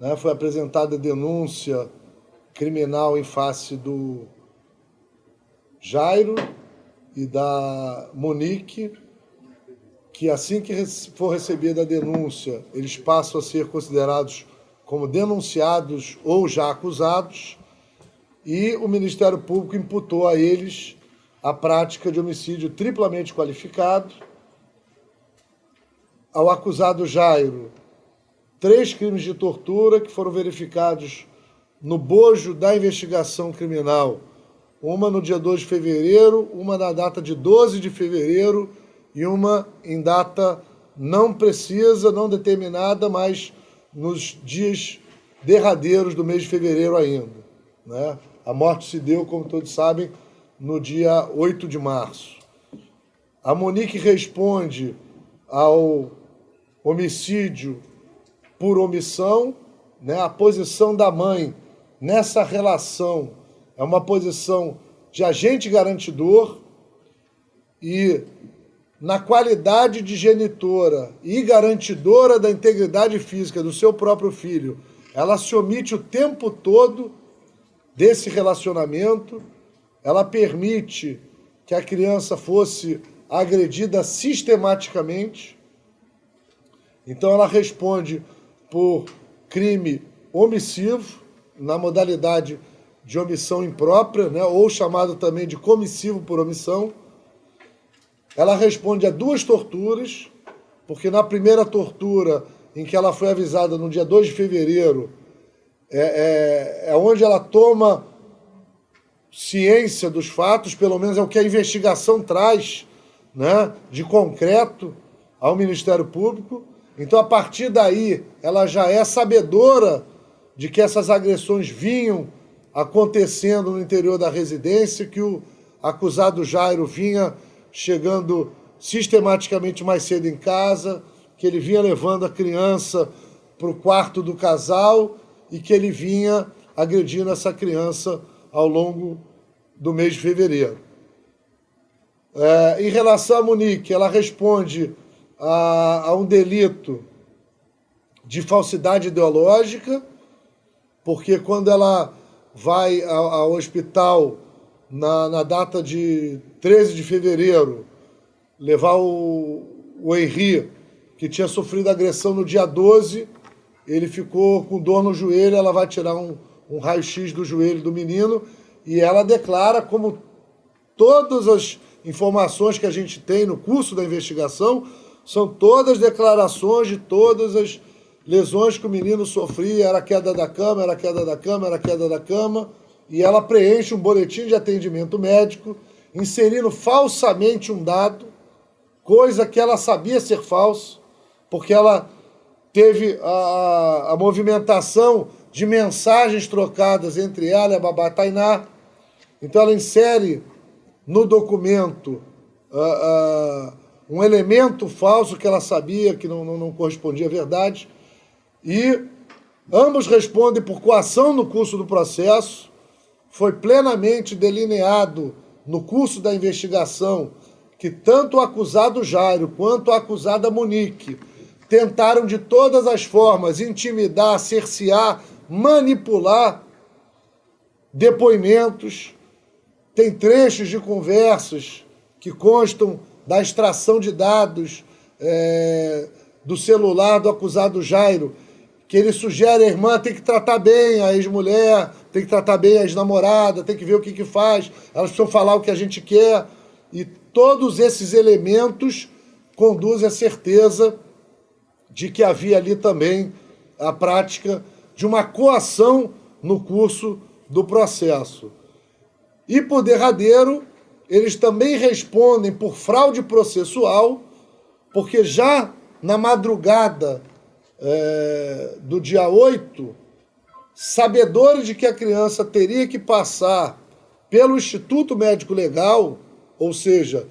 Né? Foi apresentada denúncia criminal em face do Jairo e da Monique, que assim que for recebida a denúncia, eles passam a ser considerados como denunciados ou já acusados, e o Ministério Público imputou a eles a prática de homicídio triplamente qualificado. Ao acusado Jairo, três crimes de tortura que foram verificados no bojo da investigação criminal, uma no dia 2 de fevereiro, uma na data de 12 de fevereiro e uma em data não precisa, não determinada, mas nos dias derradeiros do mês de fevereiro ainda. Né? A morte se deu, como todos sabem, no dia 8 de março. A Monique responde ao homicídio por omissão, né? a posição da mãe nessa relação é uma posição de agente garantidor e na qualidade de genitora e garantidora da integridade física do seu próprio filho, ela se omite o tempo todo desse relacionamento, ela permite que a criança fosse agredida sistematicamente. Então ela responde por crime omissivo, na modalidade de omissão imprópria, né, ou chamado também de comissivo por omissão. Ela responde a duas torturas, porque na primeira tortura, em que ela foi avisada no dia 2 de fevereiro, é, é, é onde ela toma ciência dos fatos, pelo menos é o que a investigação traz né, de concreto ao Ministério Público. Então, a partir daí, ela já é sabedora de que essas agressões vinham acontecendo no interior da residência, que o acusado Jairo vinha chegando sistematicamente mais cedo em casa, que ele vinha levando a criança para o quarto do casal e que ele vinha agredindo essa criança ao longo do mês de fevereiro. É, em relação a Monique, ela responde a, a um delito de falsidade ideológica, porque quando ela vai ao, hospital na, na, data de 13 de fevereiro levar o, o Henri, que tinha sofrido agressão no dia 12, ele ficou com dor no joelho, ela vai tirar um, um raio-x do joelho do menino e ela declara, como todas as informações que a gente tem no curso da investigação, são todas declarações de todas as lesões que o menino sofria, era queda da cama, era queda da cama, era queda da cama, e ela preenche um boletim de atendimento médico, inserindo falsamente um dado, coisa que ela sabia ser falso, porque ela teve a, a movimentação de mensagens trocadas entre ela e a babá Tainá. Então ela insere no documento uh, uh, um elemento falso que ela sabia que não, não, não correspondia à verdade e ambos respondem por coação no curso do processo. Foi plenamente delineado no curso da investigação que tanto o acusado Jairo quanto a acusada Monique tentaram de todas as formas intimidar, cercear, manipular depoimentos. Tem trechos de conversas que constam da extração de dados é, do celular do acusado Jairo que ele sugere a irmã tem que tratar bem a ex-mulher, tem que tratar bem a ex-namorada, tem que ver o que, que faz, elas precisam falar o que a gente quer. E todos esses elementos conduzem à certeza de que havia ali também a prática de uma coação no curso do processo. E por derradeiro, eles também respondem por fraude processual, porque já na madrugada é, do dia 8, sabedores de que a criança teria que passar pelo Instituto Médico Legal, ou seja,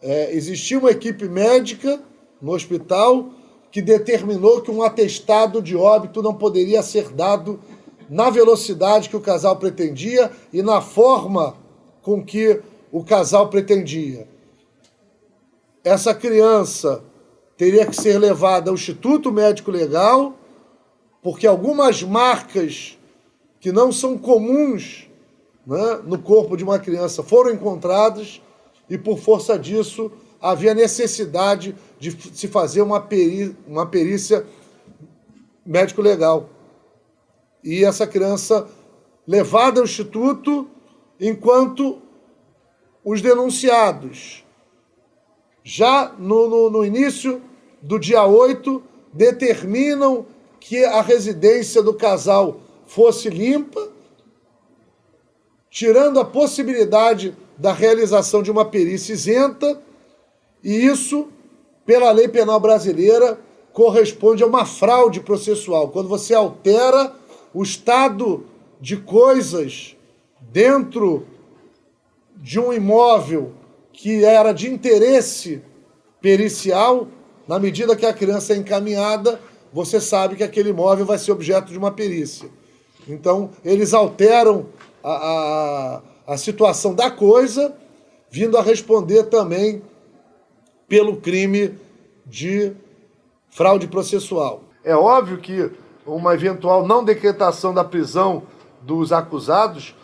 é, existia uma equipe médica no hospital que determinou que um atestado de óbito não poderia ser dado na velocidade que o casal pretendia e na forma com que o casal pretendia. Essa criança teria que ser levada ao Instituto Médico Legal porque algumas marcas que não são comuns né, no corpo de uma criança foram encontradas e, por força disso, havia necessidade de se fazer uma, peri uma perícia médico-legal. E essa criança levada ao instituto enquanto os denunciados, já no, no, no início do dia 8, determinam que a residência do casal fosse limpa, tirando a possibilidade da realização de uma perícia isenta, e isso, pela lei penal brasileira, corresponde a uma fraude processual. Quando você altera o estado de coisas dentro de um imóvel que era de interesse pericial, na medida que a criança é encaminhada, você sabe que aquele imóvel vai ser objeto de uma perícia. Então, eles alteram a, a, a situação da coisa, vindo a responder também pelo crime de fraude processual. É óbvio que uma eventual não decretação da prisão dos acusados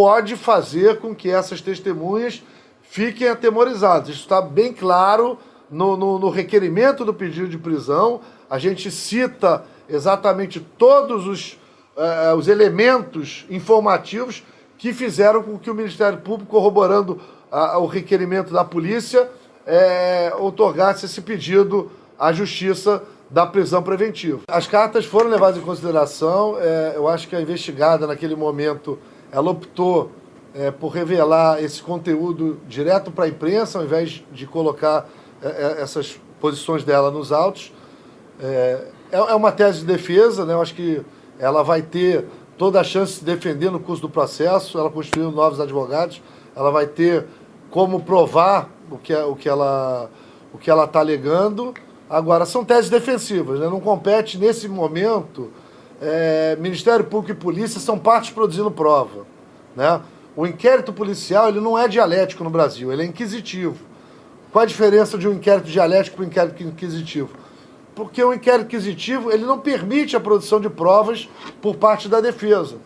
pode fazer com que essas testemunhas fiquem atemorizadas. Isso está bem claro no, no, no, requerimento do pedido de prisão. A gente cita exatamente todos os, uh, os elementos informativos que fizeram com que o Ministério Público, corroborando uh, o requerimento da polícia, uh, otorgasse esse pedido à Justiça da prisão preventiva. As cartas foram levadas em consideração. É, eu acho que a investigada, naquele momento, ela optou é, por revelar esse conteúdo direto para a imprensa, ao invés de colocar é, é, essas posições dela nos autos. É, é, é uma tese de defesa, né? eu acho que ela vai ter toda a chance de se defender no curso do processo, ela construiu novos advogados, ela vai ter como provar o que, o que ela o que ela está alegando Agora, são teses defensivas, né? não compete nesse momento. É, Ministério Público e Polícia são partes produzindo prova. Né? O inquérito policial ele não é dialético no Brasil, ele é inquisitivo. Qual a diferença de um inquérito dialético para um inquérito inquisitivo? Porque o inquérito inquisitivo ele não permite a produção de provas por parte da defesa.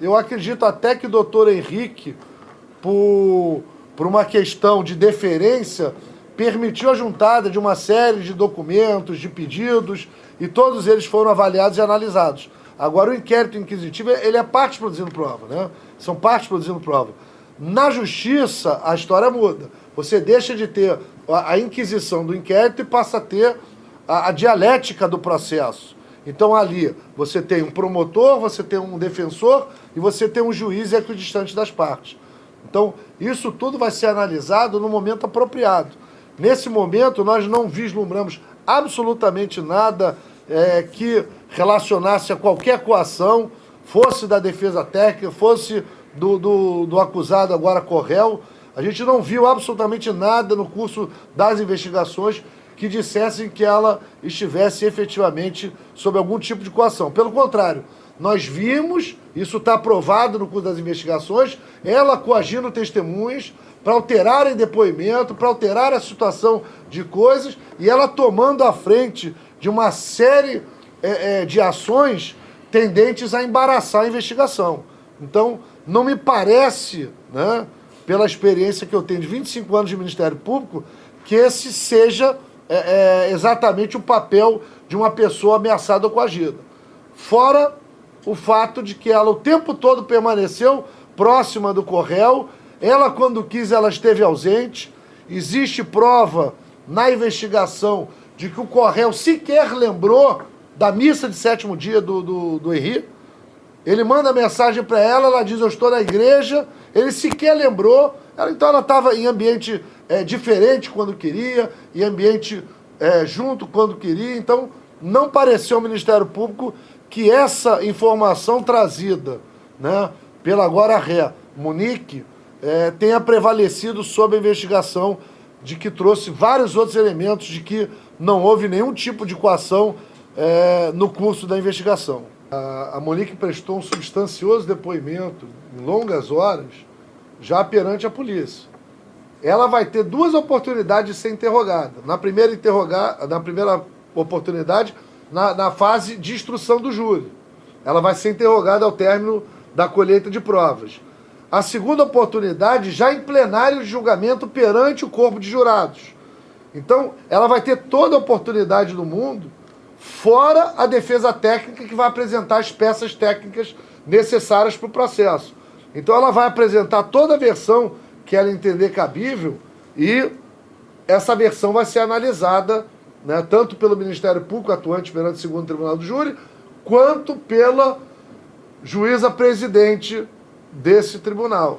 Eu acredito até que o doutor Henrique, por, por uma questão de deferência, permitiu a juntada de uma série de documentos, de pedidos, e todos eles foram avaliados e analisados. Agora, o inquérito inquisitivo, ele é parte produzindo prova, né? São partes produzindo prova. Na justiça, a história muda. Você deixa de ter a, inquisição do inquérito e passa a ter a, a dialética do processo. Então, ali, você tem um promotor, você tem um defensor e você tem um juiz equidistante das partes. Então, isso tudo vai ser analisado no momento apropriado. Nesse momento, nós não vislumbramos absolutamente nada é, que relacionasse a qualquer coação, fosse da defesa técnica, fosse do, do, do acusado agora Correl. A gente não viu absolutamente nada no curso das investigações que dissessem que ela estivesse efetivamente sob algum tipo de coação. Pelo contrário, nós vimos, isso está aprovado no curso das investigações, ela coagindo testemunhas, para alterarem depoimento, para alterar a situação de coisas, e ela tomando a frente de uma série é, é, de ações tendentes a embaraçar a investigação. Então, não me parece, né, pela experiência que eu tenho de 25 anos de Ministério Público, que esse seja é, é, exatamente o papel de uma pessoa ameaçada ou coagida. Fora o fato de que ela o tempo todo permaneceu próxima do Correio ela, quando quis, ela esteve ausente. Existe prova na investigação de que o Correio sequer lembrou da missa de sétimo dia do, do, do Henri. Ele manda mensagem para ela, ela diz: Eu estou na igreja. Ele sequer lembrou. Ela, então ela estava em ambiente é, diferente quando queria, em ambiente é, junto quando queria. Então não pareceu ao Ministério Público que essa informação trazida né, pela agora ré Munique é, tenha prevalecido sobre a investigação de que trouxe vários outros elementos de que não houve nenhum tipo de coação é, no curso da investigação. A, a Monique prestou um substancioso depoimento, em longas horas, já perante a polícia. Ela vai ter duas oportunidades de ser interrogada. Na primeira, interrogar, na primeira oportunidade, na, na fase de instrução do júri. Ela vai ser interrogada ao término da colheita de provas. A segunda oportunidade já em plenário de julgamento perante o corpo de jurados. Então, ela vai ter toda a oportunidade do mundo, fora a defesa técnica que vai apresentar as peças técnicas necessárias para o processo. Então, ela vai apresentar toda a versão que ela entender cabível e essa versão vai ser analisada né, tanto pelo Ministério Público atuante perante o segundo Tribunal do Júri, quanto pela juíza presidente desse tribunal.